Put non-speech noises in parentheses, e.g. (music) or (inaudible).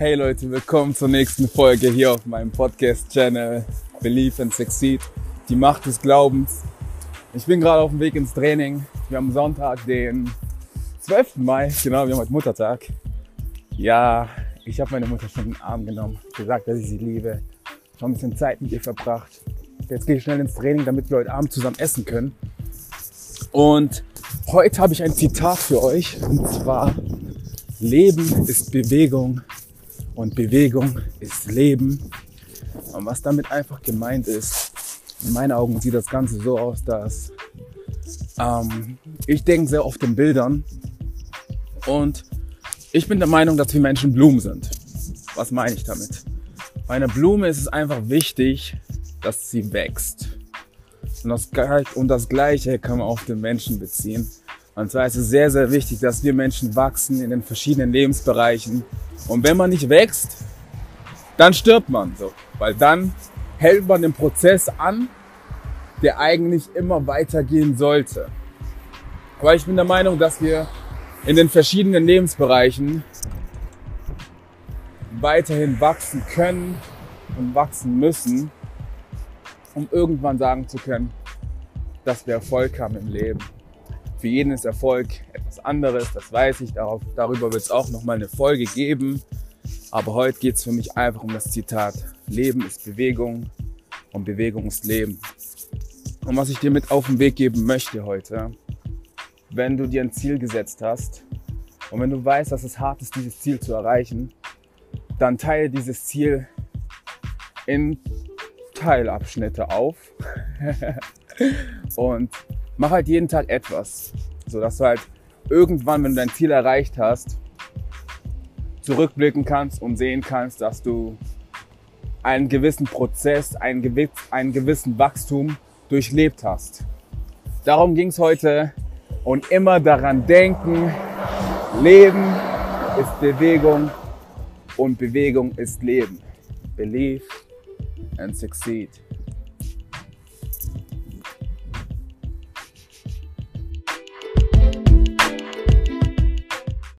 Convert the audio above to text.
Hey Leute, willkommen zur nächsten Folge hier auf meinem Podcast-Channel Believe and Succeed, die Macht des Glaubens. Ich bin gerade auf dem Weg ins Training. Wir haben Sonntag, den 12. Mai, genau, wir haben heute Muttertag. Ja, ich habe meine Mutter schon in den Arm genommen, gesagt, dass ich sie liebe, schon ein bisschen Zeit mit ihr verbracht. Jetzt gehe ich schnell ins Training, damit wir heute Abend zusammen essen können. Und heute habe ich ein Zitat für euch, und zwar, Leben ist Bewegung und Bewegung ist Leben. Und was damit einfach gemeint ist, in meinen Augen sieht das Ganze so aus, dass ähm, ich denke sehr oft in Bildern und ich bin der Meinung, dass wir Menschen Blumen sind. Was meine ich damit? Bei einer Blume ist es einfach wichtig, dass sie wächst. Und das, und das Gleiche kann man auf den Menschen beziehen. Und zwar ist es sehr, sehr wichtig, dass wir Menschen wachsen in den verschiedenen Lebensbereichen. Und wenn man nicht wächst, dann stirbt man so. Weil dann hält man den Prozess an, der eigentlich immer weitergehen sollte. Aber ich bin der Meinung, dass wir in den verschiedenen Lebensbereichen weiterhin wachsen können und wachsen müssen, um irgendwann sagen zu können, dass wir Erfolg haben im Leben. Für jeden ist Erfolg etwas anderes, das weiß ich. Darauf, darüber wird es auch nochmal eine Folge geben. Aber heute geht es für mich einfach um das Zitat. Leben ist Bewegung und Bewegung ist Leben. Und was ich dir mit auf den Weg geben möchte heute, wenn du dir ein Ziel gesetzt hast und wenn du weißt, dass es hart ist, dieses Ziel zu erreichen, dann teile dieses Ziel in Teilabschnitte auf (laughs) und mach halt jeden Tag etwas, so dass du halt irgendwann, wenn du dein Ziel erreicht hast, zurückblicken kannst und sehen kannst, dass du einen gewissen Prozess, einen, gewiss, einen gewissen Wachstum durchlebt hast. Darum ging es heute und immer daran denken, Leben ist Bewegung und Bewegung ist Leben. Believe and succeed.